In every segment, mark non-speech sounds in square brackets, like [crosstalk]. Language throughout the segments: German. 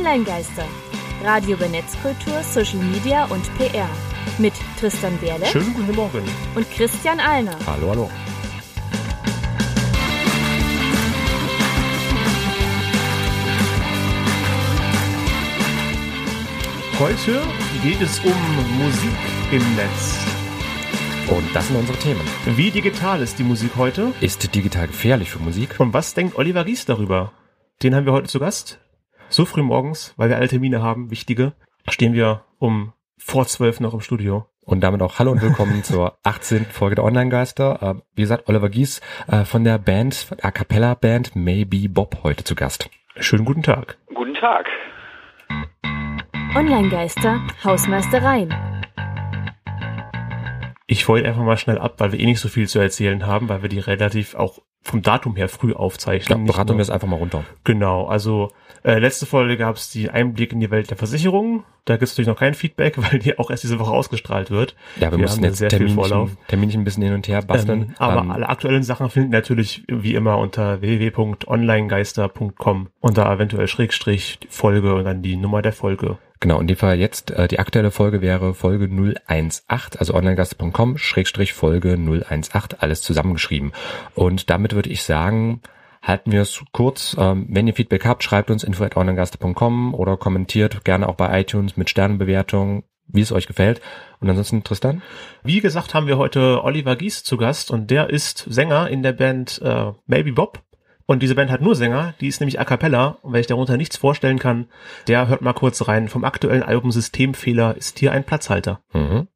Online-Geister. Radio über Netzkultur, Social Media und PR. Mit Tristan Berle Schönen guten Morgen. und Christian Alner. Hallo, hallo. Heute geht es um Musik im Netz. Und das sind unsere Themen. Wie digital ist die Musik heute? Ist digital gefährlich für Musik? Und was denkt Oliver Ries darüber? Den haben wir heute zu Gast. So früh morgens, weil wir alle Termine haben, wichtige, stehen wir um vor zwölf noch im Studio. Und damit auch Hallo und willkommen [laughs] zur 18. Folge der Online-Geister. Äh, Wie gesagt, Oliver Gies äh, von der Band, A Cappella Band Maybe Bob heute zu Gast. Schönen guten Tag. Guten Tag. Online-Geister, Hausmeistereien. Ich wollte einfach mal schnell ab, weil wir eh nicht so viel zu erzählen haben, weil wir die relativ auch vom Datum her früh Ja, aufzeichnen. Nicht beraten wir es einfach mal runter. Genau, also äh, letzte Folge gab es die Einblick in die Welt der Versicherungen. Da gibt es natürlich noch kein Feedback, [laughs] weil die auch erst diese Woche ausgestrahlt wird. Ja, wir, Wir haben jetzt sehr viel Vorlauf. Terminchen, Terminchen ein bisschen hin und her basteln. Ähm, aber Ähm, alle aktuellen Sachen finden natürlich wie immer unter www.onlinegeister.com unter eventuell Schrägstrich Folge und dann die Nummer der Folge. Genau, in dem Fall jetzt, äh, die aktuelle Folge wäre Folge 018, also onlinegast.com, Schrägstrich Folge 018, alles zusammengeschrieben. Und damit würde ich sagen, halten wir es kurz. Ähm, wenn ihr Feedback habt, schreibt uns info at onlinegast.com oder kommentiert gerne auch bei iTunes mit Sternenbewertung, wie es euch gefällt. Und ansonsten, Tristan? Wie gesagt, haben wir heute Oliver Gies zu Gast und der ist Sänger in der Band äh, Maybe Bob. Und diese Band hat nur Sänger, die ist nämlich a cappella. Und wenn ich darunter nichts vorstellen kann, der hört mal kurz rein. Vom aktuellen Album Systemfehler ist hier ein Platzhalter. Mhm.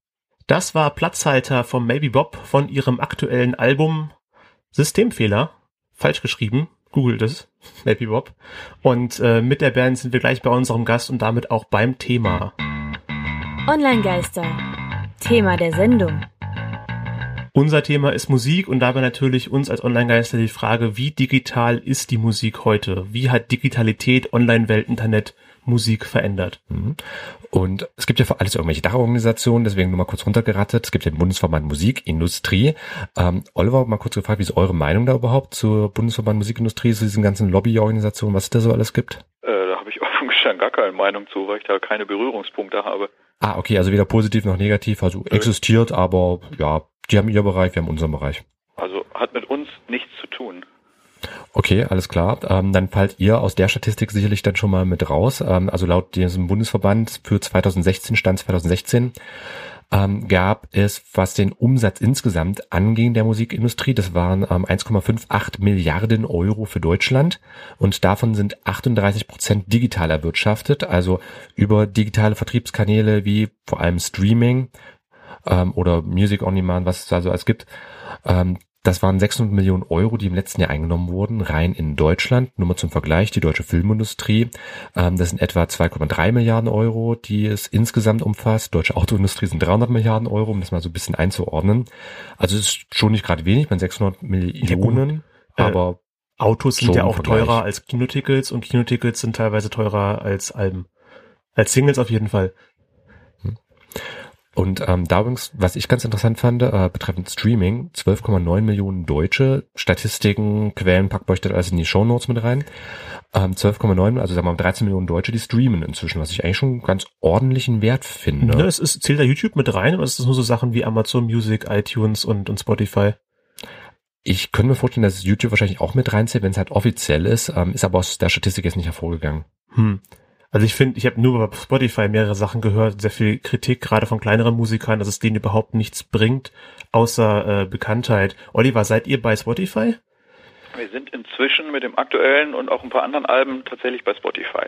Das war Platzhalter vom Maybe Bob von ihrem aktuellen Album Systemfehler. Falsch geschrieben. Googelt es. [laughs] Maybe Bob. Und äh, mit der Band sind wir gleich bei unserem Gast und damit auch beim Thema. Online-Geister. Thema der Sendung. Unser Thema ist Musik und dabei natürlich uns als Online-Geister die Frage, wie digital ist die Musik heute? Wie hat Digitalität, Online-Welt, Internet Musik verändert? Mhm. Und es gibt ja für alles irgendwelche Dachorganisationen, deswegen nur mal kurz runtergerattet. Es gibt den Bundesverband Musikindustrie. Ähm, Oliver, mal kurz gefragt, wie ist eure Meinung da überhaupt zur Bundesverband Musikindustrie, zu diesen ganzen Lobbyorganisationen, was es da so alles gibt? Äh, da habe ich [laughs] offen gestanden gar keine Meinung zu, weil ich da keine Berührungspunkte habe. Ah, okay, also weder positiv noch negativ, also existiert, aber ja, die haben ihr Bereich, wir haben unseren Bereich. Also hat mit uns nichts zu tun. Okay, alles klar. Ähm, dann fallt ihr aus der Statistik sicherlich dann schon mal mit raus. Ähm, also laut diesem Bundesverband für 2016, Stand 2016, ähm, gab es, was den Umsatz insgesamt anging der Musikindustrie, das waren ähm, 1,58 Milliarden Euro für Deutschland und davon sind 38 Prozent digital erwirtschaftet, also über digitale Vertriebskanäle wie vor allem Streaming ähm, oder Music on Demand, was es da so alles gibt. Ähm, das waren 600 Millionen Euro, die im letzten Jahr eingenommen wurden, rein in Deutschland. Nur mal zum Vergleich, die deutsche Filmindustrie, ähm, das sind etwa 2,3 Milliarden Euro, die es insgesamt umfasst. Deutsche Autoindustrie sind 300 Milliarden Euro, um das mal so ein bisschen einzuordnen. Also es ist schon nicht gerade wenig, man 600 Millionen, Äh, aber Autos sind ja auch Vergleich. teurer als Kinotickets und Kinotickets sind teilweise teurer als Alben. Als Singles auf jeden Fall. Und ähm, da übrigens, was ich ganz interessant fand, äh, betreffend Streaming, 12,9 Millionen Deutsche, Statistiken, Quellen, packt euch das alles in die Shownotes mit rein. Ähm, 12,9, also sagen wir mal 13 Millionen Deutsche, die streamen inzwischen, was ich eigentlich schon einen ganz ordentlichen Wert finde. Ne, es ist, zählt da YouTube mit rein oder ist das nur so Sachen wie Amazon Music, iTunes und, und Spotify? Ich könnte mir vorstellen, dass YouTube wahrscheinlich auch mit reinzählt, wenn es halt offiziell ist, ähm, ist aber aus der Statistik jetzt nicht hervorgegangen. Hm. Also ich finde, ich habe nur bei Spotify mehrere Sachen gehört, sehr viel Kritik, gerade von kleineren Musikern, dass es denen überhaupt nichts bringt, außer äh, Bekanntheit. Oliver, seid ihr bei Spotify? Wir sind inzwischen mit dem aktuellen und auch ein paar anderen Alben tatsächlich bei Spotify.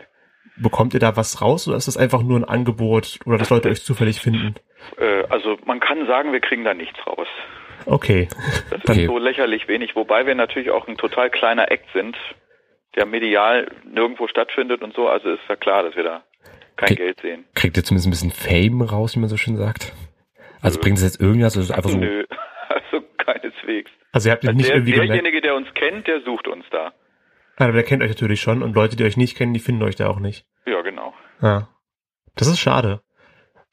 Bekommt ihr da was raus oder ist das einfach nur ein Angebot oder dass Leute euch zufällig finden? Äh, also man kann sagen, wir kriegen da nichts raus. Okay. Das ist Okay. so lächerlich wenig, wobei wir natürlich auch ein total kleiner Act sind, der medial nirgendwo stattfindet und so. Also ist ja klar, dass wir da kein Okay. Geld sehen. Kriegt ihr zumindest ein bisschen Fame raus, wie man so schön sagt? Also Nö. bringt es jetzt irgendwas, also einfach so, Nö, [laughs] also keineswegs. Also ihr habt Also nicht der, irgendwie derjenige, der uns kennt, der sucht uns da. Aber der kennt euch natürlich schon und Leute, die euch nicht kennen, die finden euch da auch nicht. Ja, genau. Ja. Das ist schade.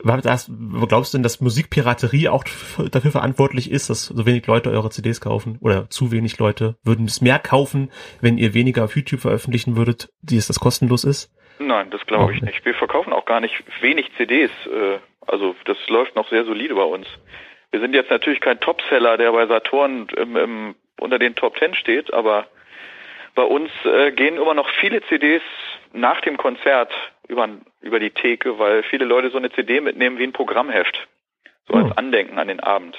War das, glaubst du denn, dass Musikpiraterie auch dafür verantwortlich ist, dass so wenig Leute eure CDs kaufen? Oder zu wenig Leute? Würden es mehr kaufen, wenn ihr weniger auf YouTube veröffentlichen würdet, die es das kostenlos ist? Nein, das glaube ich nicht. Wir verkaufen auch gar nicht wenig CDs. Äh, also das läuft noch sehr solide bei uns. Wir sind jetzt natürlich kein Topseller, der bei Saturn im, im, unter den Top Ten steht, aber bei uns äh, gehen immer noch viele CDs nach dem Konzert über, über die Theke, weil viele Leute so eine CD mitnehmen wie ein Programmheft. So als hm. Andenken an den Abend.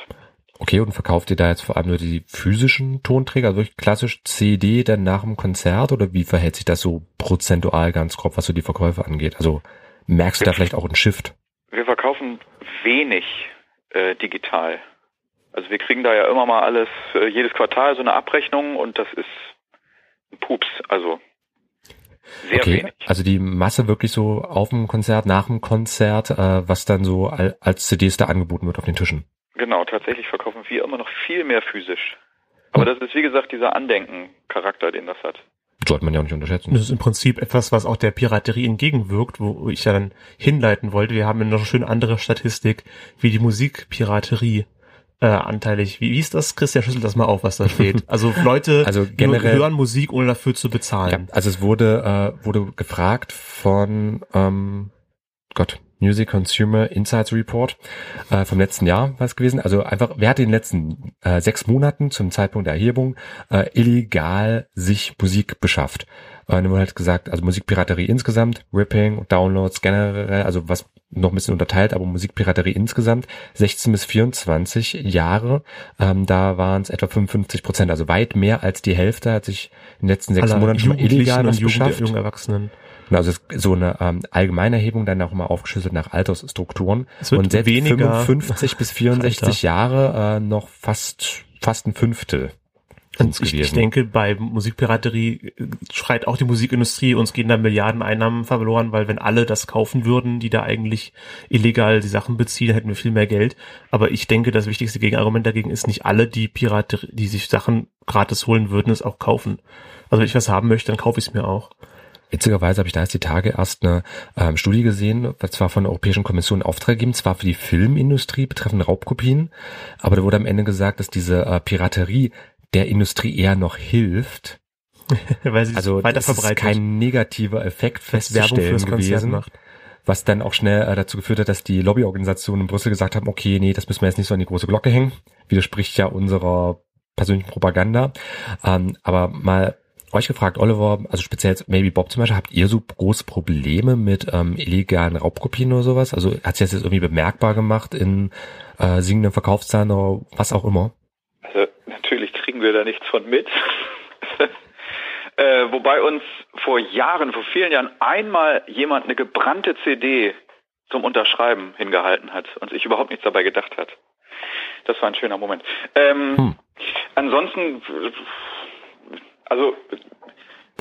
Okay, und verkauft ihr da jetzt vor allem nur die physischen Tonträger, also wirklich klassisch CD dann nach dem Konzert oder wie verhält sich das so prozentual ganz grob, was so die Verkäufe angeht? Also merkst du da vielleicht auch einen Shift? Wir verkaufen wenig äh, digital. Also wir kriegen da ja immer mal alles, äh, jedes Quartal so eine Abrechnung und das ist ein Pups, also sehr okay, wenig. Also die Masse wirklich so auf dem Konzert, nach dem Konzert, äh, was dann so als CDs da angeboten wird auf den Tischen. Genau, tatsächlich verkaufen wir immer noch viel mehr physisch. Aber hm. das ist wie gesagt dieser Andenken-Charakter, den das hat. Sollte man ja auch nicht unterschätzen. Das ist im Prinzip etwas, was auch der Piraterie entgegenwirkt, wo ich ja dann hinleiten wollte. Wir haben ja noch eine schöne andere Statistik, wie die Musikpiraterie äh, anteilig. Wie, wie ist das? Christian schüttelt das mal auf, was da steht. [laughs] Also Leute also generell, hören Musik, ohne dafür zu bezahlen. Ja, also es wurde, äh, wurde gefragt von ähm, Gott, Music Consumer Insights Report äh, vom letzten Jahr war es gewesen. Also einfach, wer hat in den letzten äh, sechs Monaten zum Zeitpunkt der Erhebung äh, illegal sich Musik beschafft? Äh, dann wurde halt gesagt, also Musikpiraterie insgesamt, Ripping, Downloads generell, also was noch ein bisschen unterteilt, aber Musikpiraterie insgesamt 16 bis 24 Jahre, ähm, da waren es etwa 55 Prozent, also weit mehr als die Hälfte hat sich in den letzten sechs Aller Monaten schon mal illegal was beschafft. Jungen Erwachsenen. Genau, also so eine ähm, allgemeine Erhebung dann auch immer aufgeschlüsselt nach Altersstrukturen. Es wird und selbst weniger 55 bis 64 [laughs] Jahre äh, noch fast fast ein Fünftel. Und ich, ich, denke, bei Musikpiraterie äh, schreit auch die Musikindustrie, uns gehen da Milliarden Einnahmen verloren, weil wenn alle das kaufen würden, die da eigentlich illegal die Sachen beziehen, hätten wir viel mehr Geld. Aber ich denke, das wichtigste Gegenargument dagegen ist nicht alle, die Piraterie, die sich Sachen gratis holen würden, es auch kaufen. Also wenn ich was haben möchte, dann kaufe ich es mir auch. Witzigerweise habe ich da jetzt die Tage erst eine ähm, Studie gesehen, was zwar von der Europäischen Kommission Auftrag gegeben, zwar für die Filmindustrie betreffend Raubkopien, aber da wurde am Ende gesagt, dass diese äh, Piraterie der Industrie eher noch hilft. [laughs] Weil sie also weiter verbreitet. ist kein negativer Effekt festzustellen gewesen. Macht. Was dann auch schnell äh, dazu geführt hat, dass die Lobbyorganisationen in Brüssel gesagt haben, okay, nee, das müssen wir jetzt nicht so an die große Glocke hängen. Widerspricht ja unserer persönlichen Propaganda. Ähm, aber mal euch gefragt, Oliver, also speziell Maybe Bob zum Beispiel, habt ihr so große Probleme mit ähm, illegalen Raubkopien oder sowas? Also hat sich das jetzt irgendwie bemerkbar gemacht in äh, singenden Verkaufszahlen oder was auch immer? Kriegen wir da nichts von mit. [laughs] äh, wobei uns vor Jahren, vor vielen Jahren einmal jemand eine gebrannte CD zum Unterschreiben hingehalten hat und sich überhaupt nichts dabei gedacht hat. Das war ein schöner Moment. Ähm, hm. Ansonsten also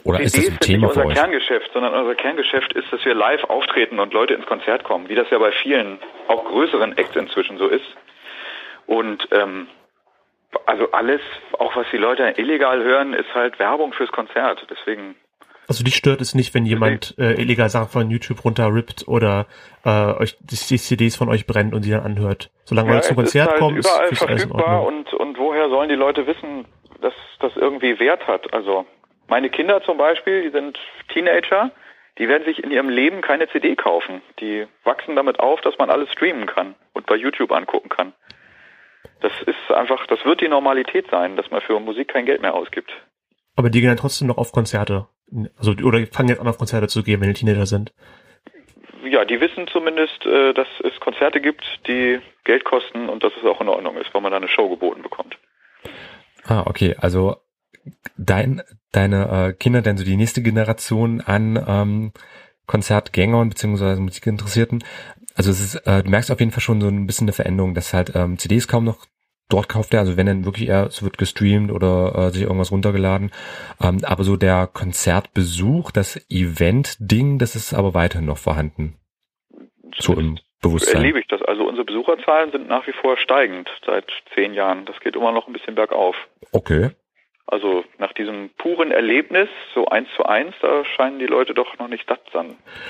oder ist das ein Thema nicht unser? Kerngeschäft, sondern unser Kerngeschäft ist, dass wir live auftreten und Leute ins Konzert kommen, wie das ja bei vielen, auch größeren Acts inzwischen so ist. Und ähm, also alles, auch was die Leute illegal hören, ist halt Werbung fürs Konzert. Deswegen. Also dich stört es nicht, wenn jemand äh, illegal Sachen von YouTube runterrippt oder äh, euch die, die, CDs von euch brennt und sie dann anhört. Solange ja, man zum Konzert ist halt kommt, überall ist verfügbar und und woher sollen die Leute wissen, dass das irgendwie Wert hat? Also meine Kinder zum Beispiel, die sind Teenager, die werden sich in ihrem Leben keine CD kaufen. Die wachsen damit auf, dass man alles streamen kann und bei YouTube angucken kann. Das ist einfach, das wird die Normalität sein, dass man für Musik kein Geld mehr ausgibt. Aber die gehen dann trotzdem noch auf Konzerte. Also, oder fangen jetzt an, auf Konzerte zu gehen, wenn die Teenager sind. Ja, die wissen zumindest, äh, dass es Konzerte gibt, die Geld kosten und dass es auch in Ordnung ist, weil man da eine Show geboten bekommt. Ah, okay. Also dein, deine äh, Kinder, denn so die nächste Generation an ähm, Konzertgängern beziehungsweise Musikinteressierten. Also es ist, äh, du merkst auf jeden Fall schon so ein bisschen eine Veränderung, dass halt ähm, CDs kaum noch dort kauft er, also wenn dann wirklich eher, es wird gestreamt oder äh, sich irgendwas runtergeladen. Ähm, aber so der Konzertbesuch, das Event-Ding, das ist aber weiterhin noch vorhanden. So im Bewusstsein. Erlebe ich das. Also unsere Besucherzahlen sind nach wie vor steigend seit zehn Jahren. Das geht immer noch ein bisschen bergauf. Okay. Also nach diesem puren Erlebnis, so eins zu eins, da scheinen die Leute doch noch nicht satt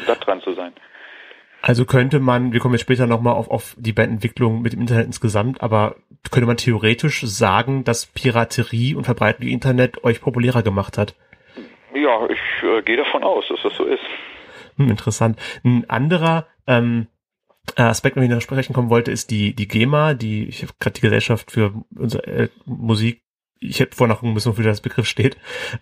satt dran zu sein. Also könnte man, wir kommen jetzt später nochmal auf, auf die Bandentwicklung mit dem Internet insgesamt, aber könnte man theoretisch sagen, dass Piraterie und Verbreitung im Internet euch populärer gemacht hat? Ja, ich äh, gehe davon aus, dass das so ist. Hm, interessant. Ein anderer ähm, Aspekt, wenn ich noch sprechen kommen wollte, ist die, die GEMA, die, ich habe gerade die Gesellschaft für unsere äh, Musik ich hätte vorher noch gucken müssen, wofür das Begriff steht.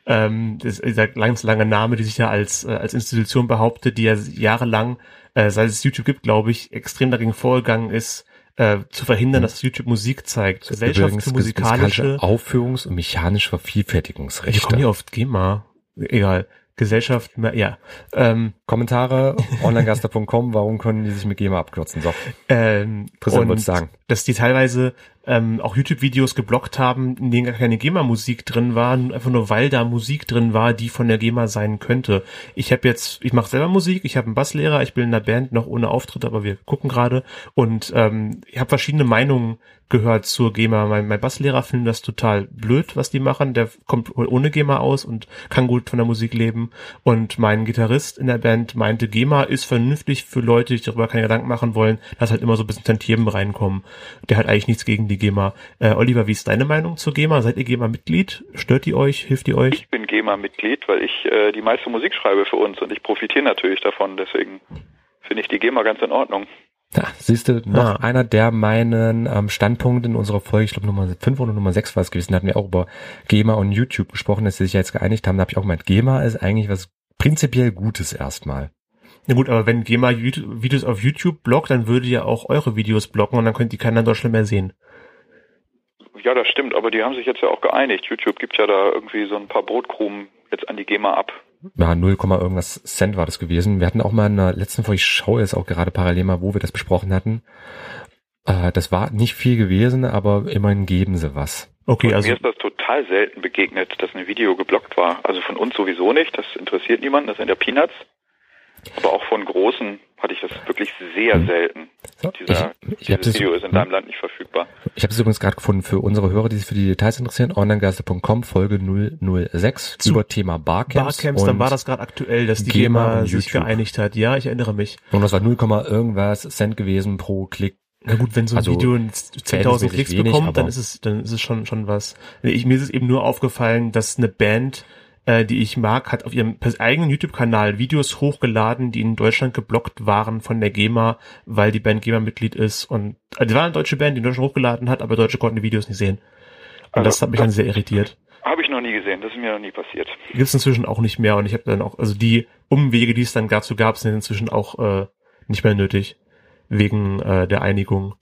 Ähm, das ist dieser ganz lange Name, die sich ja als, äh, als Institution behauptet, die ja jahrelang, äh, seit es YouTube gibt, glaube ich, extrem dagegen vorgegangen ist, äh, zu verhindern, mhm. dass YouTube Musik zeigt. Gesellschaft Übrigens, für musikalische Aufführungs- und mechanische Vervielfältigungsrechte. Ich komme hier auf GEMA. Egal. Gesellschaft, ja. Ähm, Kommentare, [laughs] onlinegaster.com, warum können die sich mit GEMA abkürzen? So. Ähm, Präsident würde sagen. Dass die teilweise ähm, auch YouTube-Videos geblockt haben, in denen gar keine GEMA-Musik drin war, einfach nur weil da Musik drin war, die von der GEMA sein könnte. Ich habe jetzt, ich mache selber Musik, ich habe einen Basslehrer, ich bin in einer Band noch ohne Auftritt, aber wir gucken gerade und ähm, ich habe verschiedene Meinungen gehört zur GEMA. Mein, mein Basslehrer findet das total blöd, was die machen. Der kommt ohne GEMA aus und kann gut von der Musik leben. Und mein Gitarrist in der Band meinte, GEMA ist vernünftig für Leute, die darüber keine Gedanken machen wollen, dass halt immer so ein bisschen Tantiemen reinkommen. Der hat eigentlich nichts gegen die GEMA. Äh, Oliver, wie ist deine Meinung zur GEMA? Seid ihr GEMA-Mitglied? Stört die euch? Hilft die euch? Ich bin GEMA-Mitglied, weil ich äh, die meiste Musik schreibe für uns und ich profitiere natürlich davon. Deswegen finde ich die GEMA ganz in Ordnung. Ja, siehst du, noch ah. einer der meinen ähm, Standpunkte in unserer Folge, ich glaube Nummer 5 oder Nummer 6 war es gewesen, da hatten wir auch über GEMA und YouTube gesprochen, dass sie sich jetzt geeinigt haben. Da habe ich auch gemeint, GEMA ist eigentlich was prinzipiell Gutes erstmal. Ja gut, aber wenn GEMA Videos auf YouTube blockt, dann würde ja auch eure Videos blocken und dann könnt die keiner in Deutschland mehr sehen. Ja, das stimmt, aber die haben sich jetzt ja auch geeinigt. YouTube gibt ja da irgendwie so ein paar Brotkrumen jetzt an die GEMA ab. Ja, 0, irgendwas Cent war das gewesen. Wir hatten auch mal in der letzten Folge, ich schaue jetzt auch gerade parallel mal, wo wir das besprochen hatten. Äh, das war nicht viel gewesen, aber immerhin geben sie was. Okay, Und also mir ist das total selten begegnet, dass ein Video geblockt war. Also von uns sowieso nicht, das interessiert niemanden, das sind ja Peanuts. Aber auch von Großen hatte ich das wirklich sehr hm. selten. So, Dieser, ich, ich dieses Video ist in hm. deinem Land nicht verfügbar. Ich habe es übrigens gerade gefunden für unsere Hörer, die sich für die Details interessieren. Onlinegeister.com Folge 006 Zu über Thema Barcamps. Barcamps, dann war das gerade aktuell, dass die GEMA, GEMA sich geeinigt hat. Ja, ich erinnere mich. Und das war 0, irgendwas Cent gewesen pro Klick. Na gut, wenn so ein also, Video 10.000 Klicks wenig, bekommt, dann ist es, dann ist es schon, schon was. Ich, mir ist es eben nur aufgefallen, dass eine Band äh, die ich mag, hat auf ihrem eigenen YouTube-Kanal Videos hochgeladen, die in Deutschland geblockt waren von der GEMA, weil die Band GEMA-Mitglied ist. Und äh, die war eine deutsche Band, die in Deutschland hochgeladen hat, aber Deutsche konnten die Videos nicht sehen. Und also, das hat mich dann sehr irritiert. Habe ich noch nie gesehen, das ist mir noch nie passiert. Gibt es inzwischen auch nicht mehr und ich habe dann auch, also die Umwege, die es dann dazu gab, sind inzwischen auch äh, nicht mehr nötig, wegen äh, der Einigung.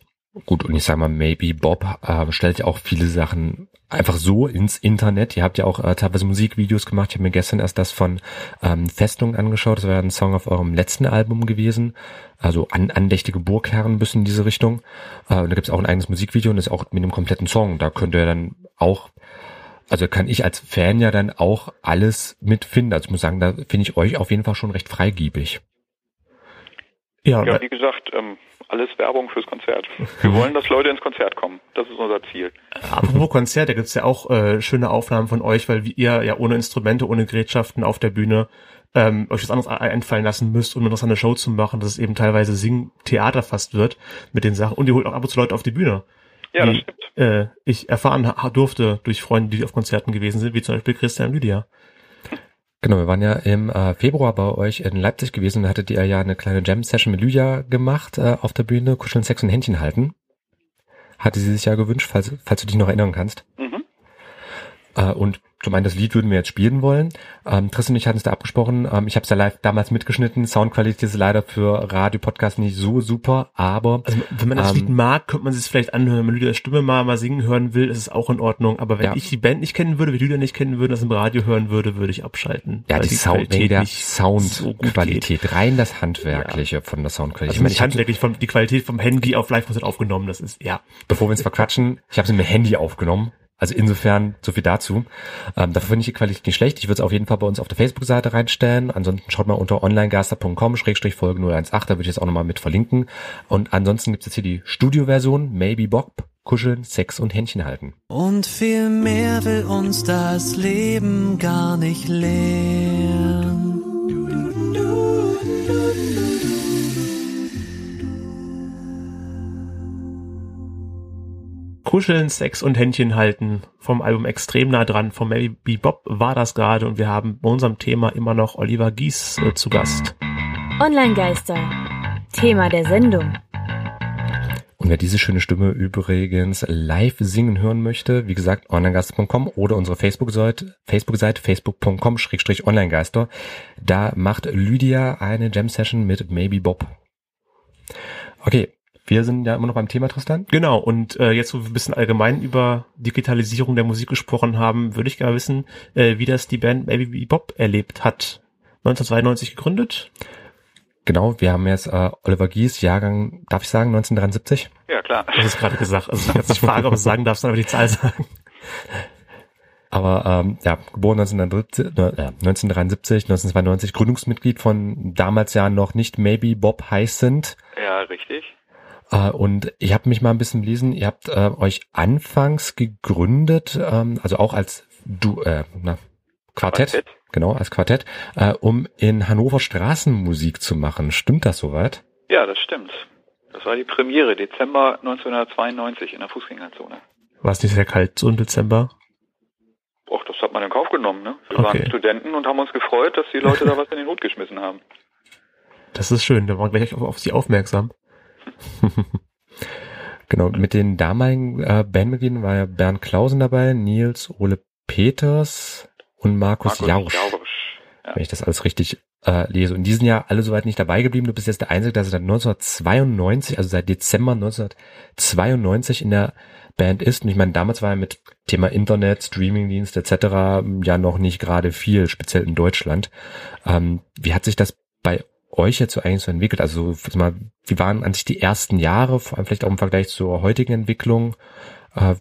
Gut, und ich sag mal, Maybe Bob äh, stellt ja auch viele Sachen einfach so ins Internet. Ihr habt ja auch äh, teilweise Musikvideos gemacht. Ich habe mir gestern erst das von ähm, Festung angeschaut. Das war ein Song auf eurem letzten Album gewesen. Also an, andächtige Burgherren bis in diese Richtung. Äh, und da gibt's auch ein eigenes Musikvideo und das ist auch mit einem kompletten Song. Da könnt ihr dann auch also kann ich als Fan ja dann auch alles mitfinden. Also ich muss sagen, da finde ich euch auf jeden Fall schon recht freigiebig. Ja, ja wie gesagt, ähm, alles Werbung fürs Konzert. [laughs] Wir wollen, dass Leute ins Konzert kommen. Das ist unser Ziel. Apropos Konzert, da gibt's ja auch äh, schöne Aufnahmen von euch, weil ihr ja ohne Instrumente, ohne Gerätschaften auf der Bühne ähm, euch was anderes einfallen lassen müsst, um eine Show zu machen, dass es eben teilweise Sing-Theater fast wird mit den Sachen. Und ihr holt auch ab und zu Leute auf die Bühne. Ja, das stimmt. Äh, ich erfahren durfte durch Freunde, die auf Konzerten gewesen sind, wie zum Beispiel Christian Lydia. Genau, wir waren ja im äh, Februar bei euch in Leipzig gewesen. Da hattet ihr ja eine kleine Jam-Session mit Lydia gemacht äh, auf der Bühne, Kuscheln, Sex und Händchen halten. Hatte sie sich ja gewünscht, falls, falls du dich noch erinnern kannst. Mhm. Äh, und zum einen das Lied würden wir jetzt spielen wollen. Ähm, Tristan und ich hatten es da abgesprochen. Ähm, ich habe es ja live damals mitgeschnitten. Soundqualität ist leider für Radio-Podcast nicht so super, aber also, wenn man das ähm, Lied mag, könnte man es vielleicht anhören. Wenn man Lydias Stimme mal mal singen hören will, ist es auch in Ordnung. Aber wenn ja. ich die Band nicht kennen würde, wenn Lydia nicht kennen würde, das im Radio hören würde, würde ich abschalten. Ja, die, die Sound, der Soundqualität, so rein das handwerkliche ja. von der Soundqualität. Also ich meine, handwerklich von die Qualität vom Handy auf Live-Konzert aufgenommen. Das ist ja. Bevor wir uns verquatschen, ich habe es mit dem Handy aufgenommen also insofern so viel dazu. Ähm, dafür finde ich die Qualität nicht schlecht. Ich würde es auf jeden Fall bei uns auf der Facebook-Seite reinstellen. Ansonsten schaut mal unter onlinegaster.com schrägstrich Folge 018. Da würde ich jetzt auch nochmal mit verlinken. Und ansonsten gibt es jetzt hier die Studio-Version, Maybe Bob, Kuscheln, Sex und Händchen halten. Und viel mehr will uns das Leben gar nicht lehren. Kuscheln, Sex und Händchen halten vom Album extrem nah dran. Vom Maybe Bob war das gerade und wir haben bei unserem Thema immer noch Oliver Gies äh, zu Gast. Online-Geister. Thema der Sendung. Und wer diese schöne Stimme übrigens live singen hören möchte, wie gesagt, onlinegeister.com oder unsere Facebook-Seite, Facebook-Seite facebook.com-onlinegeister. Da macht Lydia eine Jam-Session mit Maybe Bob. Okay, wir sind ja immer noch beim Thema, Tristan. Genau, und äh, jetzt, wo wir ein bisschen allgemein über Digitalisierung der Musik gesprochen haben, würde ich gerne wissen, äh, wie das die Band Maybe Bob erlebt hat. 1992 gegründet. Genau, wir haben jetzt äh, Oliver Gies, Jahrgang, darf ich sagen, 1973? Ja, klar. Das ist gerade gesagt. Also ich kann nicht fragen, ob du es sagen darfst, dann aber die Zahl sagen. Aber ähm, ja, geboren 1973, äh, 1973, 1992, Gründungsmitglied von damals ja noch nicht Maybe Bob heißend. Ja, richtig. Äh, und ich habe mich mal ein bisschen gelesen, ihr habt äh, euch anfangs gegründet, ähm, also auch als du, äh, na, Quartett, Quartett. genau, als Quartett, äh, um in Hannover Straßenmusik zu machen. Stimmt das soweit? Ja, das stimmt. Das war die Premiere, Dezember 1992 in der Fußgängerzone. War es nicht sehr kalt so im Dezember? Och, das hat man in Kauf genommen, ne? Wir Okay. waren Studenten und haben uns gefreut, dass die Leute da was in den Hut geschmissen haben. Das ist schön, da waren wir gleich auf, auf sie aufmerksam. [laughs] Genau, mit den damaligen äh, Bandmitgliedern war ja Bernd Klausen dabei, Nils Ole Peters und Markus, Jausch, Jausch. Ja. wenn ich das alles richtig äh, lese. Und die sind ja alle soweit nicht dabei geblieben. Du bist jetzt der Einzige, der seit 1992, also seit Dezember 1992 in der Band ist. Und ich meine, damals war ja mit Thema Internet, Streamingdienst etc. ja noch nicht gerade viel, speziell in Deutschland. Ähm, wie hat sich das bei euch jetzt so eigentlich so entwickelt? Also sag mal, wie waren an sich die ersten Jahre, vor allem vielleicht auch im Vergleich zur heutigen Entwicklung? Äh,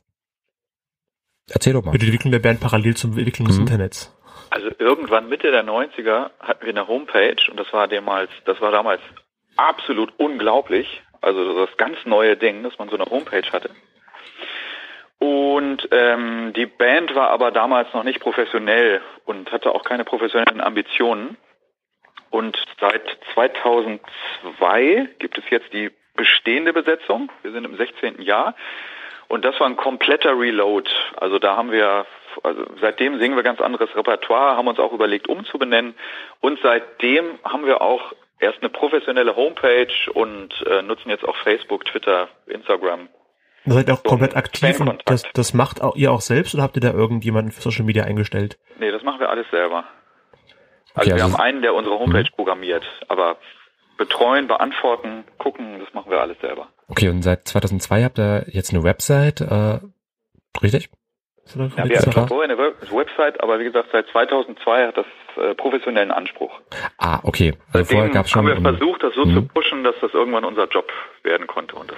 erzähl doch mal. Die Entwicklung der Band parallel zum Entwicklung des Mhm. Internets. Also irgendwann Mitte der 90er hatten wir eine Homepage und das war damals, das war damals absolut unglaublich. Also das ganz neue Ding, dass man so eine Homepage hatte. Und ähm, die Band war aber damals noch nicht professionell und hatte auch keine professionellen Ambitionen. Und seit 2002 gibt es jetzt die bestehende Besetzung. Wir sind im 16. Jahr. Und das war ein kompletter Reload. Also da haben wir, also seitdem singen wir ganz anderes Repertoire, haben uns auch überlegt umzubenennen. Und seitdem haben wir auch erst eine professionelle Homepage und äh, nutzen jetzt auch Facebook, Twitter, Instagram. Ihr seid auch komplett aktiv und das, das macht auch ihr auch selbst oder habt ihr da irgendjemanden für Social Media eingestellt? Nee, das machen wir alles selber. Also Okay, wir also- haben einen, der unsere Homepage programmiert, aber betreuen, beantworten, gucken, das machen wir alles selber. Okay, und seit 2002 habt ihr jetzt eine Website, äh, richtig? Ja, wir hatten schon vorher eine Web- Website, aber wie gesagt, seit 2002 hat das äh, professionellen Anspruch. Ah, okay. Also vorher gab's schon. haben wir versucht, das so Mhm. zu pushen, dass das irgendwann unser Job werden konnte. Und das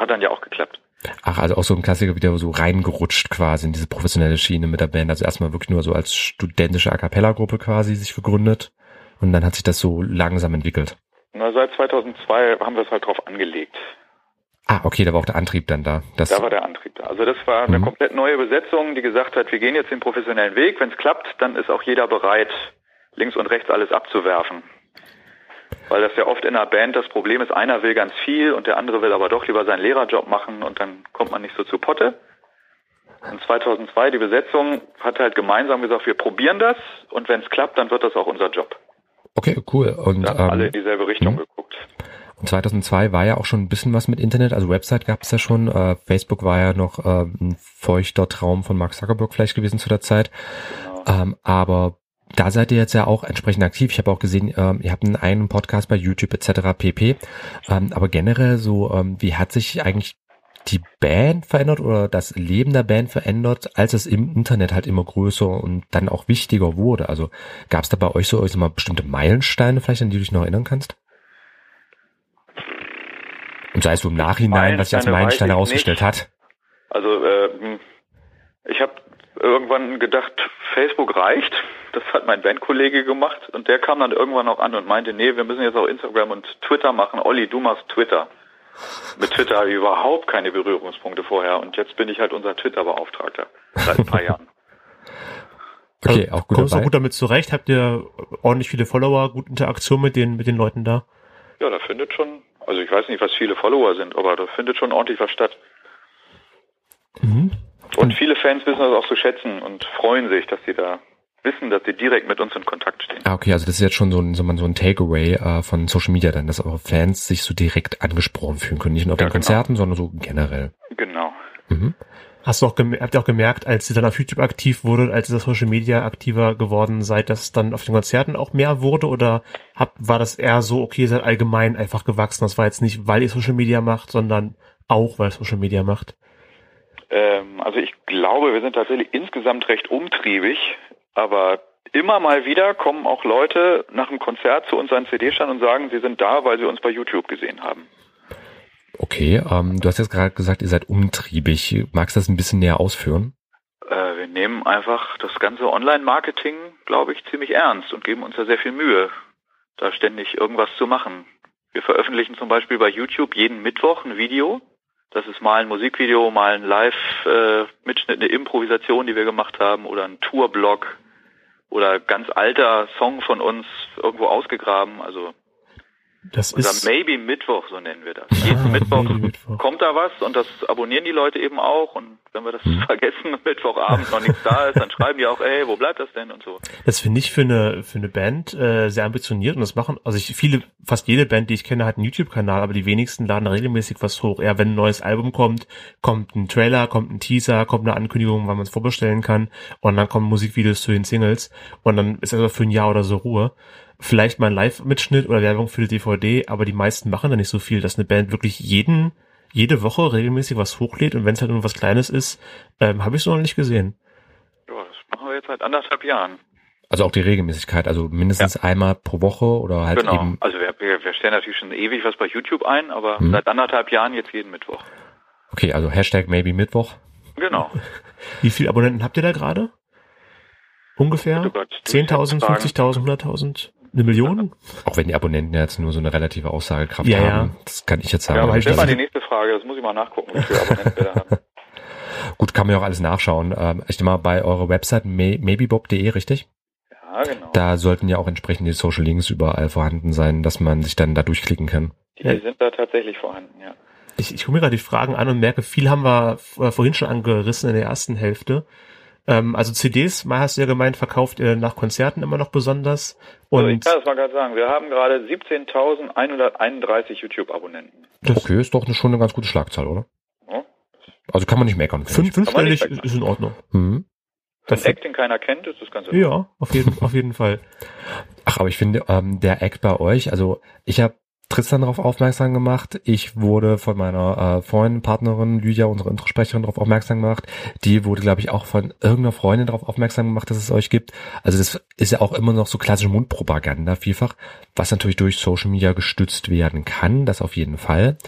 hat dann ja auch geklappt. Ach, also auch so ein Klassiker wieder so reingerutscht quasi in diese professionelle Schiene mit der Band. Also erstmal wirklich nur so als studentische A Cappella-Gruppe quasi sich gegründet. Und dann hat sich das so langsam entwickelt. Na, seit 2002 haben wir es halt drauf angelegt. Ah, okay, da war auch der Antrieb dann da. Das, Da war der Antrieb da. Also das war eine Mhm. komplett neue Besetzung, die gesagt hat, wir gehen jetzt den professionellen Weg. Wenn es klappt, dann ist auch jeder bereit, links und rechts alles abzuwerfen. Weil das ja oft in einer Band das Problem ist, einer will ganz viel und der andere will aber doch lieber seinen Lehrerjob machen und dann kommt man nicht so zu Potte. Und 2002, die Besetzung hat halt gemeinsam gesagt, wir probieren das und wenn es klappt, dann wird das auch unser Job. okay, cool. Und, Da haben alle in ähm, dieselbe Richtung mhm. geguckt. und 2002 war ja auch schon ein bisschen was mit Internet. Also Website gab es ja schon. Äh, Facebook war ja noch äh, ein feuchter Traum von Mark Zuckerberg vielleicht gewesen zu der Zeit. Genau. Ähm, aber da seid ihr jetzt ja auch entsprechend aktiv. Ich habe auch gesehen, ähm, ihr habt einen eigenen Podcast bei YouTube etc. pp. Ähm, aber generell so, ähm, wie hat sich eigentlich die Band verändert oder das Leben der Band verändert, als es im Internet halt immer größer und dann auch wichtiger wurde? Also gab es da bei euch so ich sag mal, bestimmte Meilensteine vielleicht, an die du dich noch erinnern kannst? Und sei es so im Nachhinein, was sich als Meilensteine ich herausgestellt hat. Also äh, ich habe irgendwann gedacht, Facebook reicht. Das hat mein Bandkollege gemacht und der kam dann irgendwann auch an und meinte, nee, wir müssen jetzt auch Instagram und Twitter machen. Olli, du machst Twitter. Mit Twitter habe ich überhaupt keine Berührungspunkte vorher und jetzt bin ich halt unser Twitter-Beauftragter seit ein paar Jahren. [laughs] Okay, auch gut Kommst du gut damit zurecht? Habt ihr ordentlich viele Follower, gute Interaktion mit den, mit den Leuten da? Ja, da findet schon, also ich weiß nicht, was viele Follower sind, aber da findet schon ordentlich was statt. Mhm. Und viele Fans wissen das auch zu schätzen und freuen sich, dass sie da wissen, dass sie direkt mit uns in Kontakt stehen. Ah, okay, also das ist jetzt schon so ein, so ein, so Takeaway äh, von Social Media dann, dass eure Fans sich so direkt angesprochen fühlen können. Nicht nur auf Ja, den genau. Konzerten, sondern so generell. Genau. Mhm. Hast du auch habt ihr auch gemerkt, als ihr dann auf YouTube aktiv wurde, als ihr das Social Media aktiver geworden seid, dass dann auf den Konzerten auch mehr wurde oder habt, war das eher so, okay, ihr seid allgemein einfach gewachsen? Das war jetzt nicht, weil ihr Social Media macht, sondern auch, weil ihr Social Media macht. Ähm, also ich glaube, wir sind tatsächlich insgesamt recht umtriebig, aber immer mal wieder kommen auch Leute nach einem Konzert zu uns an CD-Stand und sagen, sie sind da, weil sie uns bei YouTube gesehen haben. Okay, ähm, du hast jetzt gerade gesagt, ihr seid umtriebig. Magst du das ein bisschen näher ausführen? Äh, wir nehmen einfach das ganze Online-Marketing, glaube ich, ziemlich ernst und geben uns da sehr viel Mühe, da ständig irgendwas zu machen. Wir veröffentlichen zum Beispiel bei YouTube jeden Mittwoch ein Video. Das ist mal ein Musikvideo, mal ein Live-Mitschnitt, eine Improvisation, die wir gemacht haben, oder ein Tourblog oder ganz alter Song von uns irgendwo ausgegraben. Also Das unser ist Maybe Mittwoch, so nennen wir das. Jeden Mittwoch Maybe Mittwoch. kommt da was und das abonnieren die Leute eben auch. Und wenn wir das Mhm. vergessen Mittwochabend noch nichts da ist, dann schreiben die auch, ey, wo bleibt das denn und so. Das finde ich für eine für eine Band äh, sehr ambitioniert und das machen also ich viele fast jede Band, die ich kenne, hat einen YouTube-Kanal, aber die wenigsten laden regelmäßig was hoch. Eher wenn ein neues Album kommt, kommt ein Trailer, kommt ein Teaser, kommt eine Ankündigung, wann man es vorbestellen kann und dann kommen Musikvideos zu den Singles und dann ist also für ein Jahr oder so Ruhe. Vielleicht mal ein Live-Mitschnitt oder Werbung für die DVD, aber die meisten machen da nicht so viel, dass eine Band wirklich jeden jede Woche regelmäßig was hochlädt und wenn es halt nur was Kleines ist, ähm, habe ich so noch nicht gesehen. Ja, das machen wir jetzt seit anderthalb Jahren. Also auch die Regelmäßigkeit, also mindestens einmal pro Woche oder halt genau. eben. Also wir, wir, wir stellen natürlich schon ewig was bei YouTube ein, aber Hm. seit anderthalb Jahren jetzt jeden Mittwoch. Okay, also Hashtag maybe Mittwoch. Genau. [laughs] Wie viele Abonnenten habt ihr da gerade? Ungefähr? Oh Gott, 10.000, Fragen. 50.000, 100.000? Eine Million? Auch wenn die Abonnenten ja jetzt nur so eine relative Aussagekraft Ja, haben. ja. Das kann ich jetzt sagen. Ja, aber ich- mal die nächste Frage, das muss ich mal nachgucken, wie viele Abonnenten wir da haben. [laughs] Gut, kann man ja auch alles nachschauen. Ähm, ich denke mal bei eurer Website may- maybeBob.de, richtig? Ja, genau. Da sollten ja auch entsprechend die Social Links überall vorhanden sein, dass man sich dann da durchklicken kann. Die Ja. sind da tatsächlich vorhanden, ja. Ich, ich gucke mir gerade die Fragen an und merke, viel haben wir äh, vorhin schon angerissen in der ersten Hälfte. Ähm, also CDs, mal hast du ja gemeint, verkauft ihr nach Konzerten immer noch besonders. Also ich Und kann das mal gerade sagen, wir haben gerade 17.131 YouTube-Abonnenten. das Okay, ist doch eine, schon eine ganz gute Schlagzahl, oder? Ja. Also kann man nicht meckern. fünf, fünfstellig nicht ist in Ordnung. Mhm. Einen Act, den keiner kennt, ist das Ganze. Ja, auf jeden, auf jeden Fall. Ach, aber ich finde, ähm, der Act bei euch, also ich habe Tristan darauf aufmerksam gemacht. Ich wurde von meiner äh, Freundin, Partnerin Lydia, unsere Introsprecherin, darauf aufmerksam gemacht. Die wurde, glaube ich, auch von irgendeiner Freundin darauf aufmerksam gemacht, dass es euch gibt. Also das ist ja auch immer noch so klassische Mundpropaganda vielfach, was natürlich durch Social Media gestützt werden kann, das auf jeden Fall.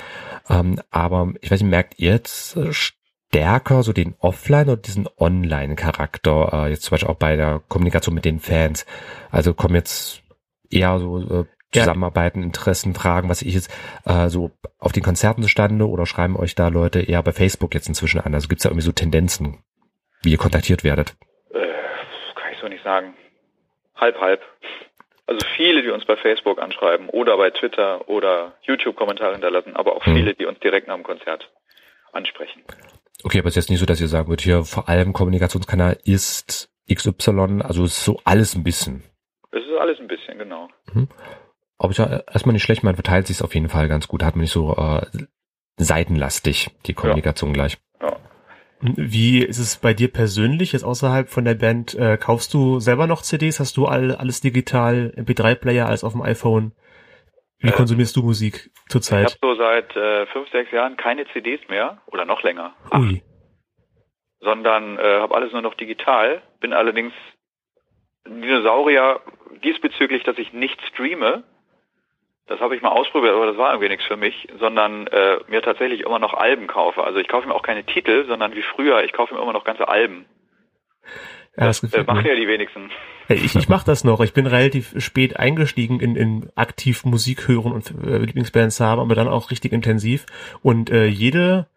Ähm, aber ich weiß nicht, merkt ihr jetzt äh, stärker so den Offline- oder diesen Online-Charakter, äh, jetzt zum Beispiel auch bei der Kommunikation mit den Fans? Also kommen jetzt eher so äh. Zusammenarbeiten, Interessen, Fragen, was ich jetzt äh, so auf den Konzerten zustande oder schreiben euch da Leute eher bei Facebook jetzt inzwischen an? Also gibt's da irgendwie so Tendenzen, wie ihr kontaktiert werdet? Äh, kann ich so nicht sagen. Halb, halb. Also viele, die uns bei Facebook anschreiben oder bei Twitter oder YouTube-Kommentare hinterlassen, aber auch Hm. viele, die uns direkt nach dem Konzert ansprechen. Okay, aber es ist jetzt nicht so, dass ihr sagen würdet, hier vor allem Kommunikationskanal ist XY, also es ist so alles ein bisschen. Das ist alles ein bisschen, genau. Aber ja erstmal nicht schlecht, man verteilt sich auf jeden Fall ganz gut, hat man nicht so äh, seitenlastig die Kommunikation gleich. Wie ist es bei dir persönlich, jetzt außerhalb von der Band? Äh, kaufst du selber noch CDs? Hast du all, alles digital, MP3-Player, alles auf dem iPhone? Wie Äh, konsumierst du Musik Ich habe zurzeit? so seit äh, fünf, sechs Jahren keine CDs mehr oder noch länger, Ui. sondern äh, habe alles nur noch digital. Bin allerdings ein Dinosaurier diesbezüglich, dass ich nicht streame. Das habe ich mal ausprobiert, aber das war irgendwie nichts für mich, sondern äh, mir tatsächlich immer noch Alben kaufe. Also ich kaufe mir auch keine Titel, sondern wie früher, ich kaufe mir immer noch ganze Alben. Ja, das Äh, gefällt machen ja die wenigsten. Ich, ich mache das noch. Ich bin relativ spät eingestiegen in, in aktiv Musik hören und äh, Lieblingsbands haben, aber dann auch richtig intensiv. Und äh, jede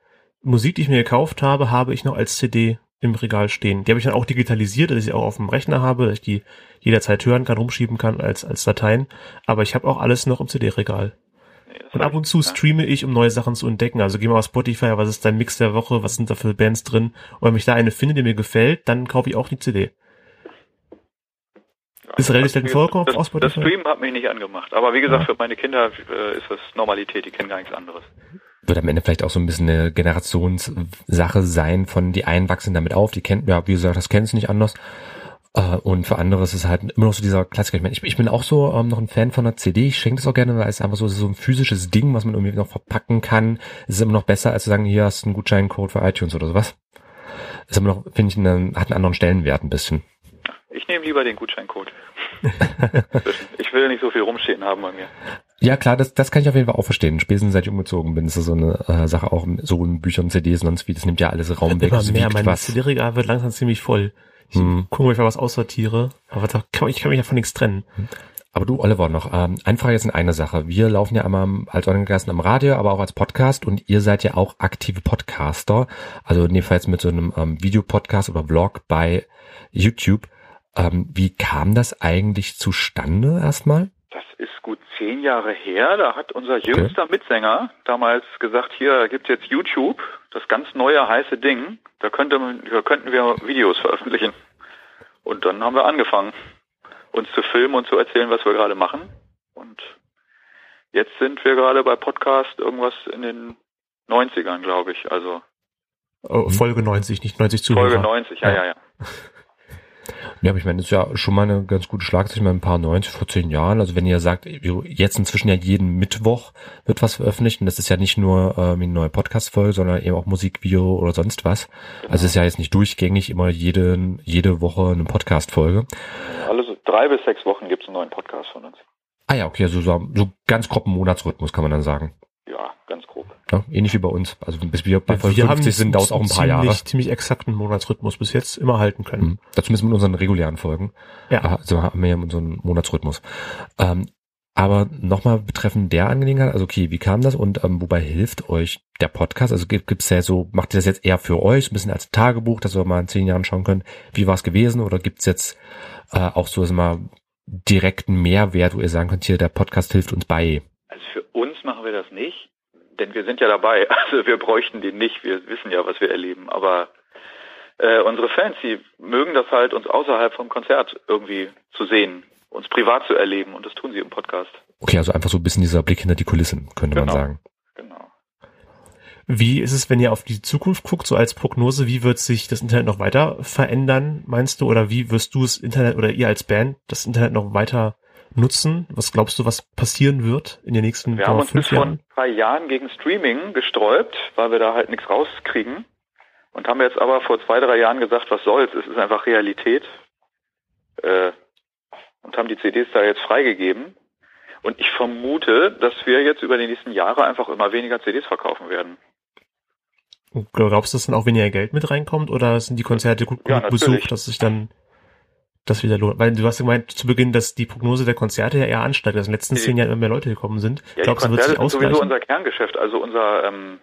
Musik, die ich mir gekauft habe, habe ich noch als CD im Regal stehen. Die habe ich dann auch digitalisiert, dass ich sie auch auf dem Rechner habe, dass ich die jederzeit hören kann, rumschieben kann als, als Dateien. Aber ich habe auch alles noch im CD-Regal. Das Und ab und zu streame ich, um neue Sachen zu entdecken. Also geh mal auf Spotify, was ist dein Mix der Woche, was sind da für Bands drin? Und wenn ich da eine finde, die mir gefällt, dann kaufe ich auch die CD. Ist relativ selten vorgekommen das, auf das Spotify? Streamen hat mich nicht angemacht. Aber wie gesagt, Ja. für meine Kinder äh, ist das Normalität, die kennen gar nichts anderes. Wird am Ende vielleicht auch so ein bisschen eine Generationssache sein von die einen wachsen damit auf, die kennen, ja, wie gesagt, das kennen sie nicht anders. Äh, und für andere ist es halt immer noch so dieser Klassiker. Ich, meine, ich, ich bin auch so ähm, noch ein Fan von einer CD. Ich schenke das auch gerne, weil es einfach so, so ein physisches Ding, was man irgendwie noch verpacken kann. Es ist immer noch besser, als zu sagen, hier hast du einen Gutscheincode für iTunes oder sowas. Ist immer noch, finde ich, einen, hat einen anderen Stellenwert ein bisschen. Ich nehme lieber den Gutscheincode. [laughs] ich will nicht so viel rumstehen haben bei mir. Ja, klar, das, das kann ich auf jeden Fall auch verstehen. Spätestens seit ich umgezogen bin, ist das so eine äh, Sache auch so in Büchern, CDs und sonst wie. Das nimmt ja alles Raum weg. Immer das mehr, mein. CD-Regal wird langsam ziemlich voll. Ich Hm. gucke, ob ich mal was aussortiere, aber da kann, ich kann mich ja von nichts trennen. Aber du, Oliver, noch ähm, eine Frage jetzt in eine Sache. Wir laufen ja einmal als Organisaten am Radio, aber auch als Podcast und ihr seid ja auch aktive Podcaster. Also in dem Fall jetzt mit so einem ähm, Videopodcast oder Vlog bei YouTube. Ähm, wie kam das eigentlich zustande erstmal? Das ist gut zehn Jahre her. Da hat unser jüngster Mitsänger damals gesagt, hier da gibt's jetzt YouTube, das ganz neue heiße Ding. Da, könnte, man- da könnten wir Videos veröffentlichen. Und dann haben wir angefangen, uns zu filmen und zu erzählen, was wir gerade machen. Und jetzt sind wir gerade bei Podcast irgendwas in den 90ern, glaube ich. Also Oh, Folge 90, nicht 90 Zuhörer. Folge 90, ja, Ja. ja, ja. [laughs] Ja, aber ich meine, das ist ja schon mal eine ganz gute Schlagzeile, ein paar 90 vor zehn Jahren. Also wenn ihr sagt, jetzt inzwischen ja jeden Mittwoch wird was veröffentlicht und das ist ja nicht nur ähm, eine neue Podcast-Folge, sondern eben auch Musikvideo oder sonst was. Also es ist ja jetzt nicht durchgängig immer jede, jede Woche eine Podcast-Folge. Alle so drei bis sechs Wochen gibt's einen neuen Podcast von uns. Ah ja, okay, also so, so ganz grob einen Monatsrhythmus kann man dann sagen. Ja, ganz grob. Ja, ähnlich wie bei uns. Also bis wir bei Folge wir haben 50 sind, dauert auch ein paar Jahre. ziemlich, ziemlich exakten Monatsrhythmus bis jetzt immer halten können. Mhm. Dazu müssen wir mit unseren regulären Folgen. Ja. Also haben wir ja unseren Monatsrhythmus. Ähm, aber nochmal betreffend der Angelegenheit, also okay, wie kam das und ähm, wobei hilft euch der Podcast? Also gibt es ja so, macht ihr das jetzt eher für euch, ein bisschen als Tagebuch, dass wir mal in zehn Jahren schauen können, wie war es gewesen? Oder gibt's jetzt äh, auch so also mal direkten Mehrwert, wo ihr sagen könnt, hier, der Podcast hilft uns bei? Also für uns machen wir das nicht, denn wir sind ja dabei. [laughs] Also wir bräuchten den nicht. Wir wissen ja, was wir erleben. Aber äh, unsere Fans, die mögen das halt, uns außerhalb vom Konzert irgendwie zu sehen, uns privat zu erleben. Und das tun sie im Podcast. Okay, also einfach so ein bisschen dieser Blick hinter die Kulissen, könnte man Genau. sagen. Genau. Wie ist es, wenn ihr auf die Zukunft guckt, so als Prognose, wie wird sich das Internet noch weiter verändern, meinst du? Oder wie wirst du das Internet oder ihr als Band das Internet noch weiter nutzen? Was glaubst du, was passieren wird in den nächsten Wir sagen haben wir, uns bis vor Jahren? drei Jahren gegen Streaming gesträubt, weil wir da halt nichts rauskriegen. Und haben jetzt aber vor zwei, drei Jahren gesagt, was soll's, es ist einfach Realität. Äh, und haben die CDs da jetzt freigegeben. Und ich vermute, dass wir jetzt über die nächsten Jahre einfach immer weniger CDs verkaufen werden. Und Glaubst du, dass dann auch weniger Geld mit reinkommt oder sind die Konzerte gut Ja, besucht, dass sich dann das wieder lohnt? Weil du hast gemeint zu Beginn, dass die Prognose der Konzerte ja eher ansteigt, dass in den letzten zehn Jahren immer mehr Leute gekommen sind. Ja, Glaubst du, wird sich sind sowieso ausgleichen? unser Kerngeschäft. Also unser ähm,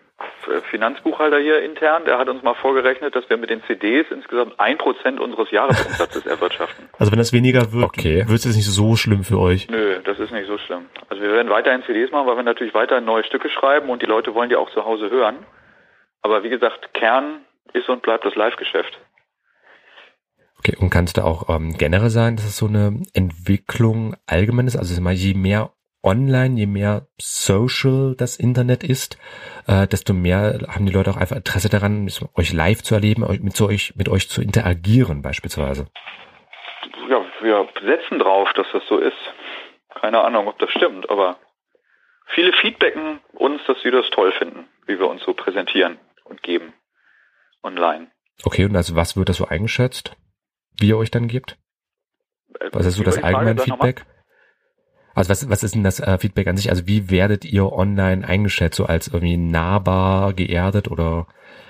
Finanzbuchhalter hier intern, der hat uns mal vorgerechnet, dass wir mit den CDs insgesamt ein Prozent unseres Jahresumsatzes [laughs] erwirtschaften. Also wenn das weniger wird, Okay. wird es jetzt nicht so schlimm für euch. Nö, das ist nicht so schlimm. Also wir werden weiterhin CDs machen, weil wir natürlich weiterhin neue Stücke schreiben und die Leute wollen die auch zu Hause hören. Aber wie gesagt, Kern ist und bleibt das Live-Geschäft. Okay, und kann es da auch ähm, generell sein, dass es so eine Entwicklung allgemein ist? Also je mehr online, je mehr social das Internet ist, äh, desto mehr haben die Leute auch einfach Interesse daran, euch live zu erleben, euch mit, so euch, mit euch zu interagieren beispielsweise. Ja, wir setzen drauf, dass das so ist. Keine Ahnung, ob das stimmt, aber viele feedbacken uns, dass sie das toll finden, wie wir uns so präsentieren und geben online. Okay, und also was wird das so eingeschätzt, wie ihr euch dann gebt? Äh, Was ist so das allgemeine. Feedback? Also was, was ist denn das äh, Feedback an sich? Also wie werdet ihr online eingeschätzt? So als irgendwie nahbar, geerdet oder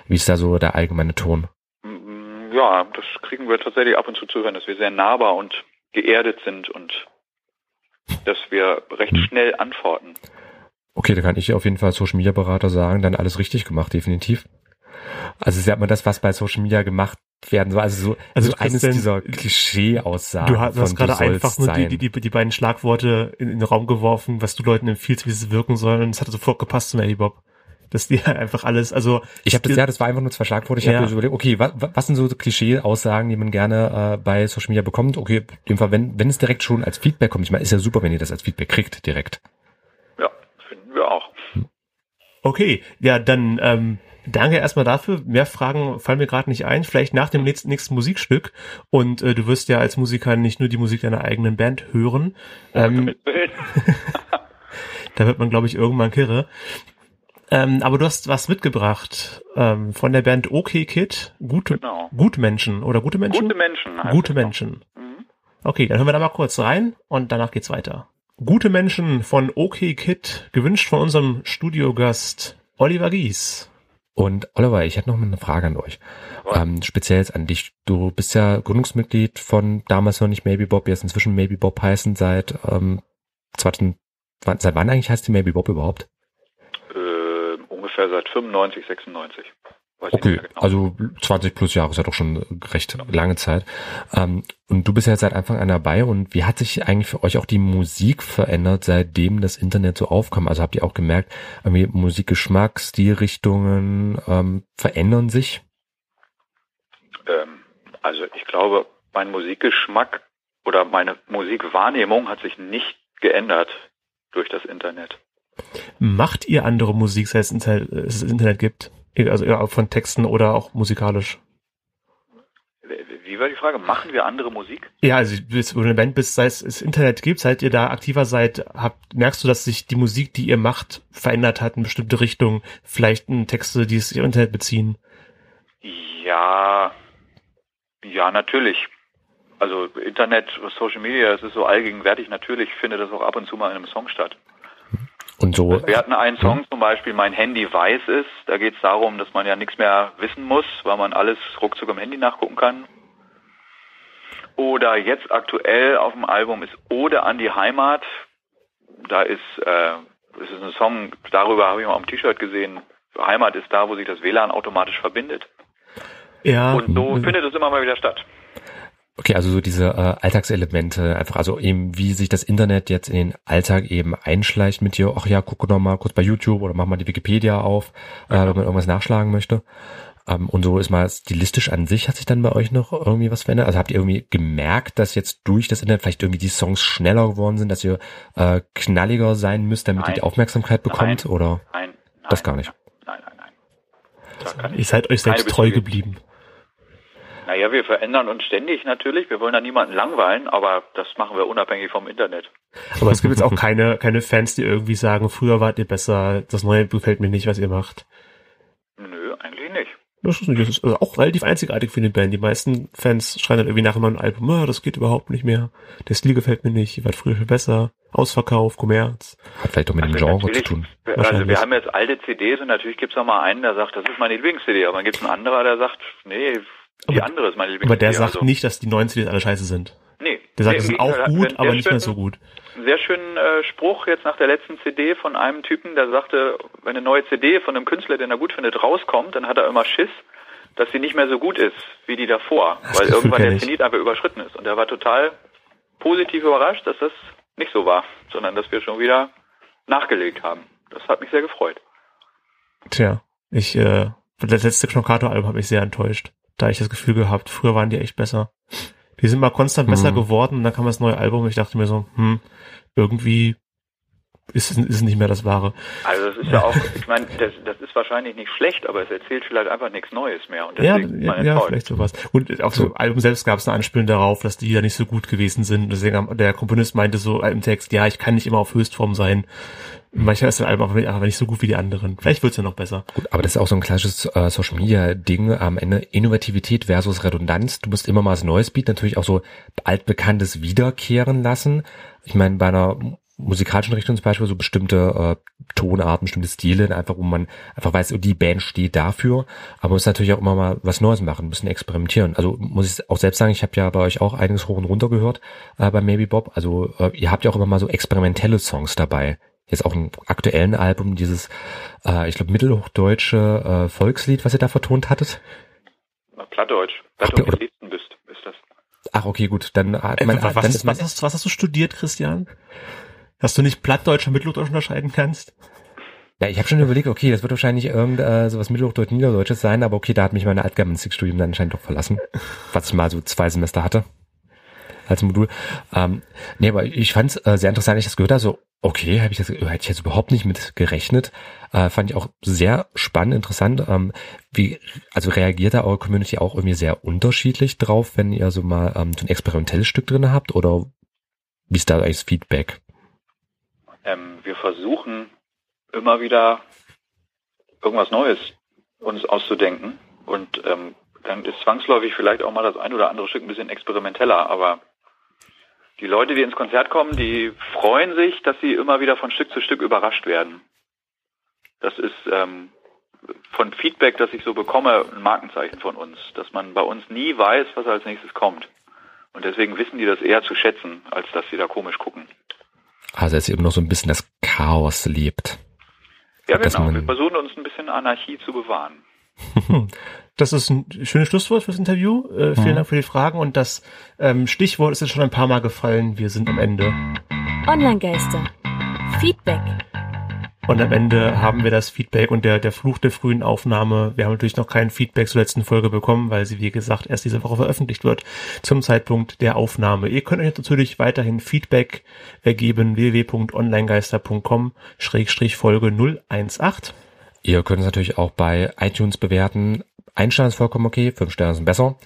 wie ist da so der allgemeine Ton? Mm, Ja, das kriegen wir tatsächlich ab und zu zu hören, dass wir sehr nahbar und geerdet sind und dass wir recht Hm. schnell antworten. Okay, da kann ich auf jeden Fall als Social Media Berater sagen, dann alles richtig gemacht, definitiv. Also sie hat man das, was bei Social Media gemacht werden soll. Also so, Also so eines dieser Klischee-Aussagen. Du hast, du hast von, gerade einfach nur die, die, die, die beiden Schlagworte in, in den Raum geworfen, was du Leuten empfiehlst, wie sie wirken sollen. Und es hatte sofort gepasst zum Eddie Bob. dass die [laughs] einfach alles, also Ich habe das ja, das war einfach nur zwei Schlagworte. Ich Ja. habe überlegt, okay, was, was sind so Klischee-Aussagen, die man gerne äh, bei Social Media bekommt? Okay, in dem Fall, wenn, wenn es direkt schon als Feedback kommt, ich meine, ist ja super, wenn ihr das als Feedback kriegt direkt. Ja, finden wir auch. Okay, ja, dann ähm, danke erstmal dafür. Mehr Fragen fallen mir gerade nicht ein. Vielleicht nach dem nächsten, nächsten Musikstück. Und äh, du wirst ja als Musiker nicht nur die Musik deiner eigenen Band hören. Ähm, [laughs] da wird man, glaube ich, irgendwann kirre. Ähm, aber du hast was mitgebracht ähm, von der Band OK Kid. Gute, Genau. gute Menschen oder gute Menschen? Gute Menschen. Gute. Menschen. Mhm. Okay, dann hören wir da mal kurz rein und danach geht's weiter. Gute Menschen von OK Kid, gewünscht von unserem Studiogast Oliver Gies. Und Oliver, ich hätte noch mal eine Frage an euch. Ähm, speziell jetzt an dich. Du bist ja Gründungsmitglied von damals noch nicht Maybe Bob, jetzt inzwischen Maybe Bob heißen seit ähm, 2000, wann- seit wann eigentlich heißt die Maybe Bob überhaupt? Äh, ungefähr seit 95, 96. Okay, genau. also 20 plus Jahre ist ja doch schon recht lange Zeit. Ähm, und du bist ja seit Anfang an dabei und wie hat sich eigentlich für euch auch die Musik verändert, seitdem das Internet so aufkam? Also habt ihr auch gemerkt, irgendwie Musikgeschmack, Stilrichtungen ähm, verändern sich? Ähm, also ich glaube, mein Musikgeschmack oder meine Musikwahrnehmung hat sich nicht geändert durch das Internet. Macht ihr andere Musik, seit es das Internet gibt? Also ja, von Texten oder auch musikalisch? Wie war die Frage? Machen wir andere Musik? Ja, also wo du eine Band bist, seit es das Internet gibt, seit ihr da aktiver seid, habt, merkst du, dass sich die Musik, die ihr macht, verändert hat in bestimmte Richtungen? Vielleicht in Texte, die sich auf Internet beziehen? Ja, ja, natürlich. Also Internet, Social Media, das ist so allgegenwärtig. Natürlich findet das auch ab und zu mal in einem Song statt. Und so, Wir hatten einen Song zum Beispiel, Mein Handy weiß es. Da geht es darum, dass man ja nichts mehr wissen muss, weil man alles ruckzuck im Handy nachgucken kann. Oder jetzt aktuell auf dem Album ist Ode an die Heimat. Da ist, äh, das ist ein Song, darüber habe ich mal am T-Shirt gesehen. Heimat ist da, wo sich das WLAN automatisch verbindet. Ja. Und so mhm. findet es immer mal wieder statt. Okay, also so diese äh, Alltagselemente, einfach also eben wie sich das Internet jetzt in den Alltag eben einschleicht mit dir, ach ja, guck doch mal kurz bei YouTube oder mach mal die Wikipedia auf, äh, wenn man irgendwas nachschlagen möchte. Ähm, und so ist mal stilistisch an sich, hat sich dann bei euch noch irgendwie was verändert? Also habt ihr irgendwie gemerkt, dass jetzt durch das Internet vielleicht irgendwie die Songs schneller geworden sind, dass ihr äh, knalliger sein müsst, damit ihr Nein. die Aufmerksamkeit bekommt? Nein. Oder Nein, nein. Das gar nicht. Nein, nein, nein. Ihr seid euch selbst treu geblieben. Naja, wir verändern uns ständig natürlich. Wir wollen da niemanden langweilen, aber das machen wir unabhängig vom Internet. Aber es gibt jetzt auch keine, keine Fans, die irgendwie sagen, früher wart ihr besser, das Neue gefällt mir nicht, was ihr macht. Nö, eigentlich nicht. Das ist, das ist also auch relativ einzigartig für eine Band. Die meisten Fans schreien dann irgendwie nach einem neuen Album, "Ah, das geht überhaupt nicht mehr. Der Stil gefällt mir nicht, ihr wart früher viel besser. Ausverkauf, Kommerz. hat vielleicht auch mit dem Also Genre zu tun? Also Wahrscheinlich. wir haben jetzt alte CDs und natürlich gibt's auch mal einen, der sagt, das ist meine Lieblings-CD, aber dann gibt's einen anderer, der sagt, nee, die Aber- andere ist meine Lieblings-CD. Aber der sagt also, nicht, dass die neuen CDs alle scheiße sind. nee. Der sagt, es sind auch gut, aber nicht mehr schönen- so gut. Sehr schönen äh, Spruch jetzt nach der letzten CD von einem Typen, der sagte, wenn eine neue CD von einem Künstler, den er gut findet, rauskommt, dann hat er immer Schiss, dass sie nicht mehr so gut ist wie die davor, Das weil Gefühl irgendwann der. Zenit einfach überschritten ist. Und er war total positiv überrascht, dass das nicht so war, sondern dass wir schon wieder nachgelegt haben. Das hat mich sehr gefreut. Tja, ich, äh, das letzte Knockato-Album hat mich sehr enttäuscht. Da ich das Gefühl gehabt, früher waren die echt besser. Die sind mal konstant besser Mhm. geworden und dann kam das neue Album und ich dachte mir so, hm, irgendwie ist ist nicht mehr das Wahre. Also das ist ja auch, ich meine, das, das ist wahrscheinlich nicht schlecht, aber es erzählt vielleicht einfach nichts Neues mehr. Und Ja, deswegen ist ja, man ja enttäuscht. vielleicht sowas. Und auf dem Album selbst gab es eine Anspielung darauf, dass die ja nicht so gut gewesen sind. Deswegen haben- der Komponist meinte so im Text, ja, ich kann nicht immer auf Höchstform sein. Manchmal ist das Album aber aber nicht so gut wie die anderen. Vielleicht wird's ja noch besser. Gut, aber das ist auch so ein klassisches äh, Social Media Ding am Ende Innovativität versus Redundanz. Du musst immer mal was Neues bieten, natürlich auch so altbekanntes wiederkehren lassen. Ich meine, bei einer musikalischen Richtung zum Beispiel so bestimmte äh, Tonarten, bestimmte Stile, einfach wo man einfach weiß, oh, die Band steht dafür, aber man muss natürlich auch immer mal was Neues machen, ein bisschen experimentieren. Also muss ich auch selbst sagen, ich habe ja bei euch auch einiges hoch und runter gehört äh, bei Maybe Bob. Also äh, ihr habt ja auch immer mal so experimentelle Songs dabei. Jetzt auch im aktuellen Album dieses, äh, ich glaube, mittelhochdeutsche äh, Volkslied, was ihr da vertont hattet. Plattdeutsch. Ach, Platt und oder- Liebsten bist, ist das. Ach, okay, gut, dann hat Äh, man, was, dann was, was, hast, was hast du studiert, Christian? Dass du nicht Plattdeutsch und Mitteldeutsch unterscheiden kannst? Ja, ich habe schon überlegt, okay, das wird wahrscheinlich irgend äh, sowas Mittelhochdeutsch-Niederdeutsches sein, aber okay, da hat mich meine Altgermanistik-Studium dann anscheinend doch verlassen, was ich mal so zwei Semester hatte als Modul. Ähm, nee, aber ich fand es äh, sehr interessant, ich das gehört habe, so, okay, habe ich das, hätte ich jetzt überhaupt nicht mit gerechnet. Äh, fand ich auch sehr spannend, interessant. Ähm, wie, also reagiert da eure Community auch irgendwie sehr unterschiedlich drauf, wenn ihr so mal ähm, so ein experimentelles Stück drin habt oder wie ist da eigentlich das Feedback? Ähm, wir versuchen immer wieder irgendwas Neues uns auszudenken und ähm, dann ist zwangsläufig vielleicht auch mal das ein oder andere Stück ein bisschen experimenteller, aber die Leute, die ins Konzert kommen, die freuen sich, dass sie immer wieder von Stück zu Stück überrascht werden. Das ist ähm, von Feedback, das ich so bekomme, ein Markenzeichen von uns, dass man bei uns nie weiß, was als nächstes kommt. Und deswegen wissen die das eher zu schätzen, als dass sie da komisch gucken. Also dass ihr eben noch so ein bisschen das Chaos lebt. Ja, genau. Wir versuchen uns ein bisschen Anarchie zu bewahren. [laughs] Das ist ein schönes Schlusswort fürs Interview. Äh, vielen mhm. Dank für die Fragen und das ähm, Stichwort ist jetzt schon ein paar Mal gefallen. Wir sind am Ende. Online-Geister. Feedback. Und am Ende haben wir das Feedback und der, der Fluch der frühen Aufnahme. Wir haben natürlich noch kein Feedback zur letzten Folge bekommen, weil sie, wie gesagt, erst diese Woche veröffentlicht wird zum Zeitpunkt der Aufnahme. Ihr könnt euch natürlich weiterhin Feedback ergeben www.onlinegeister.com-folge 018. Ihr könnt es natürlich auch bei iTunes bewerten. Ein Stern ist vollkommen okay, fünf Sterne sind besser.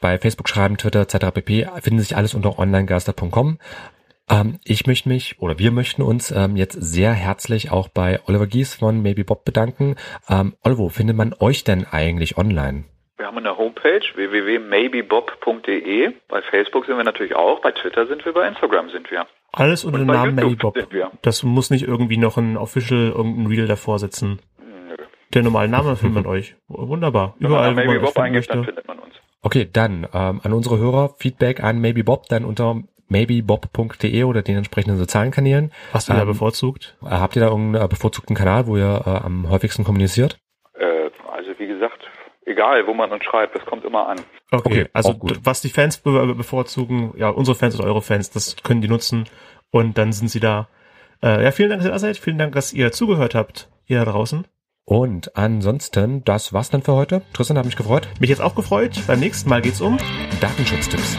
Bei Facebook schreiben, Twitter etc. pp. finden sich alles unter onlinegeister.com. Ähm, ich möchte mich oder wir möchten uns ähm, jetzt sehr herzlich auch bei Oliver Gies von Maybe Bob bedanken. Ähm, Oliver, wo findet man euch denn eigentlich online? Wir haben eine Homepage www.maybebob.de. Bei Facebook sind wir natürlich auch, bei Twitter sind wir, bei Instagram sind wir. Alles unter dem Namen Maybe Das muss nicht irgendwie noch ein Official, irgendein Reel davor sitzen. Der normale Name findet man [laughs] euch. Wunderbar. Überall, wo man Bob eingibt, dann findet man uns. Okay, dann ähm, an unsere Hörer Feedback an Maybe Bob, dann unter maybebob.de oder den entsprechenden sozialen Kanälen. Hast du ähm, da bevorzugt? Habt ihr da irgendeinen äh, bevorzugten Kanal, wo ihr äh, am häufigsten kommuniziert? Äh, also wie gesagt, egal, wo man uns schreibt, das kommt immer an. Okay, okay also was die Fans be bevorzugen, ja, unsere Fans oder eure Fans, das können die nutzen und dann sind sie da. Äh, ja, vielen Dank, dass ihr da seid. Vielen Dank, dass ihr zugehört habt, ihr da draußen. Und ansonsten, das war's dann für heute. Tristan hat mich gefreut. Mich jetzt auch gefreut. Beim nächsten Mal geht's um Datenschutztipps.